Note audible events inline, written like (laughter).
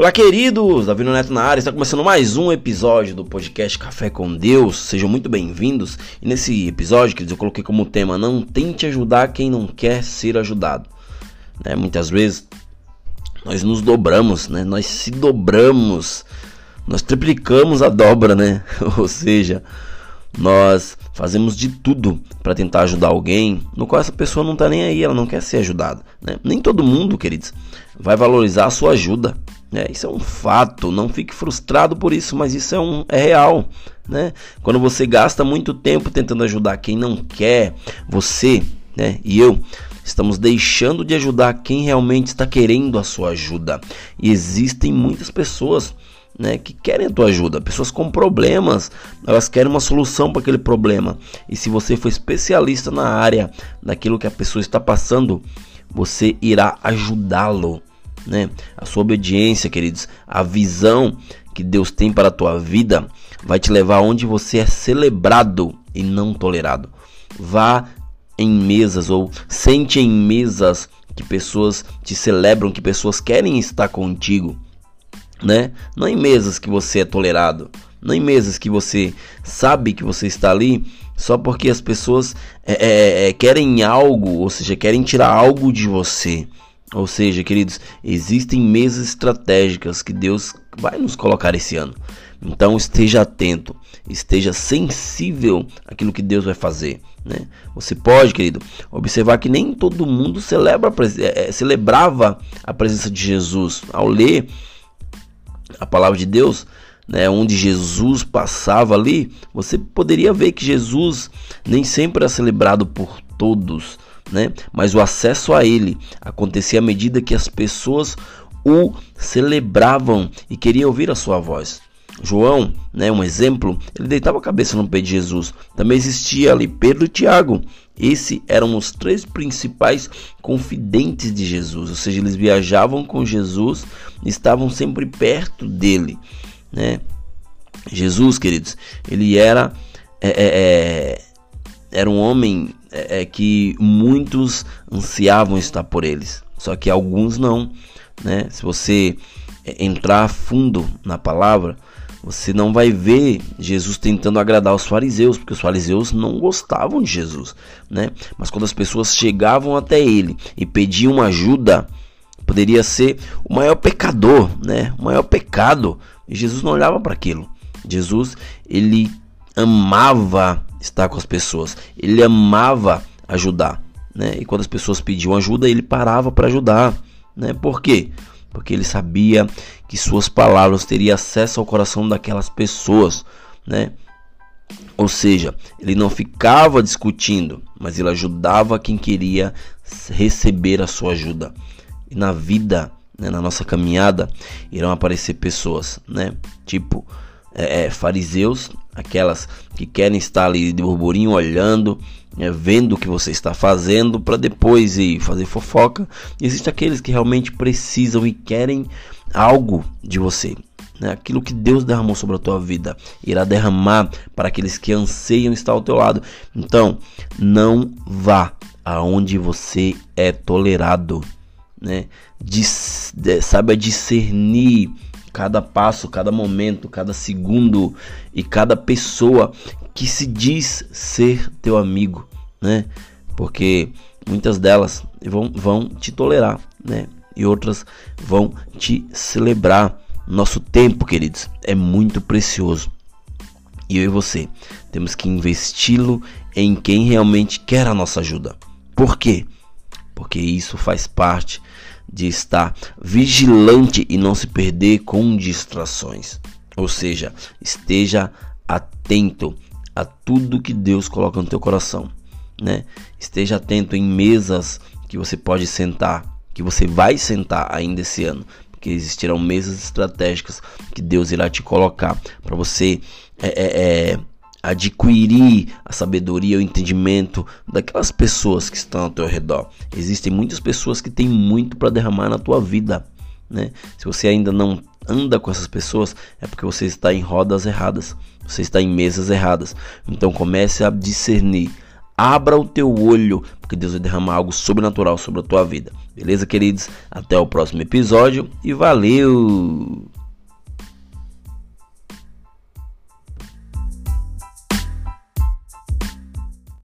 Olá, queridos! Davi Neto na área, está começando mais um episódio do podcast Café com Deus. Sejam muito bem-vindos. E nesse episódio, queridos, eu coloquei como tema: Não tente ajudar quem não quer ser ajudado. Né? Muitas vezes nós nos dobramos, né? nós se dobramos, nós triplicamos a dobra, né? (laughs) Ou seja, nós fazemos de tudo para tentar ajudar alguém no qual essa pessoa não está nem aí, ela não quer ser ajudada. Né? Nem todo mundo, queridos, vai valorizar a sua ajuda. Né? Isso é um fato, não fique frustrado por isso, mas isso é, um, é real. Né? Quando você gasta muito tempo tentando ajudar quem não quer, você né, e eu estamos deixando de ajudar quem realmente está querendo a sua ajuda. E existem muitas pessoas né, que querem a tua ajuda, pessoas com problemas, elas querem uma solução para aquele problema. E se você for especialista na área daquilo que a pessoa está passando, você irá ajudá-lo né? A sua obediência, queridos, a visão que Deus tem para a tua vida vai te levar onde você é celebrado e não tolerado. Vá em mesas ou sente em mesas que pessoas te celebram, que pessoas querem estar contigo, né? Não em mesas que você é tolerado, não em mesas que você sabe que você está ali só porque as pessoas é, é, querem algo, ou seja, querem tirar algo de você. Ou seja, queridos, existem mesas estratégicas que Deus vai nos colocar esse ano. Então esteja atento, esteja sensível àquilo que Deus vai fazer. Né? Você pode, querido, observar que nem todo mundo celebra, é, celebrava a presença de Jesus. Ao ler a palavra de Deus, né, onde Jesus passava ali, você poderia ver que Jesus nem sempre era celebrado por todos né? Mas o acesso a ele acontecia à medida que as pessoas o celebravam e queriam ouvir a sua voz. João, né, um exemplo, ele deitava a cabeça no pé de Jesus. Também existia ali Pedro e Tiago. Esses eram os três principais confidentes de Jesus, ou seja, eles viajavam com Jesus, estavam sempre perto dele, né? Jesus, queridos, ele era é, é, é era um homem é, é, que muitos ansiavam estar por eles, só que alguns não. Né? Se você é, entrar fundo na palavra, você não vai ver Jesus tentando agradar os fariseus, porque os fariseus não gostavam de Jesus, né? Mas quando as pessoas chegavam até ele e pediam ajuda, poderia ser o maior pecador, né? O maior pecado. E Jesus não olhava para aquilo. Jesus, ele amava estar com as pessoas. Ele amava ajudar, né? E quando as pessoas pediam ajuda, ele parava para ajudar, né? Por quê? Porque ele sabia que suas palavras teriam acesso ao coração daquelas pessoas, né? Ou seja, ele não ficava discutindo, mas ele ajudava quem queria receber a sua ajuda. E na vida, né, na nossa caminhada, irão aparecer pessoas, né? Tipo, é, é, fariseus, aquelas que querem estar ali de burburinho olhando, é, vendo o que você está fazendo para depois ir fazer fofoca. Existem aqueles que realmente precisam e querem algo de você. Né? Aquilo que Deus derramou sobre a tua vida irá derramar para aqueles que anseiam estar ao teu lado. Então, não vá aonde você é tolerado, né? Dis, saiba discernir cada passo, cada momento, cada segundo e cada pessoa que se diz ser teu amigo, né? Porque muitas delas vão, vão te tolerar, né? E outras vão te celebrar. Nosso tempo, queridos, é muito precioso. E eu e você temos que investi-lo em quem realmente quer a nossa ajuda. Por quê? Porque isso faz parte de estar vigilante e não se perder com distrações. Ou seja, esteja atento a tudo que Deus coloca no teu coração, né? Esteja atento em mesas que você pode sentar, que você vai sentar ainda esse ano, porque existirão mesas estratégicas que Deus irá te colocar para você é, é, é adquirir a sabedoria, o entendimento daquelas pessoas que estão ao teu redor. Existem muitas pessoas que têm muito para derramar na tua vida, né? Se você ainda não anda com essas pessoas, é porque você está em rodas erradas, você está em mesas erradas. Então comece a discernir abra o teu olho, porque Deus vai derramar algo sobrenatural sobre a tua vida. Beleza, queridos? Até o próximo episódio e valeu!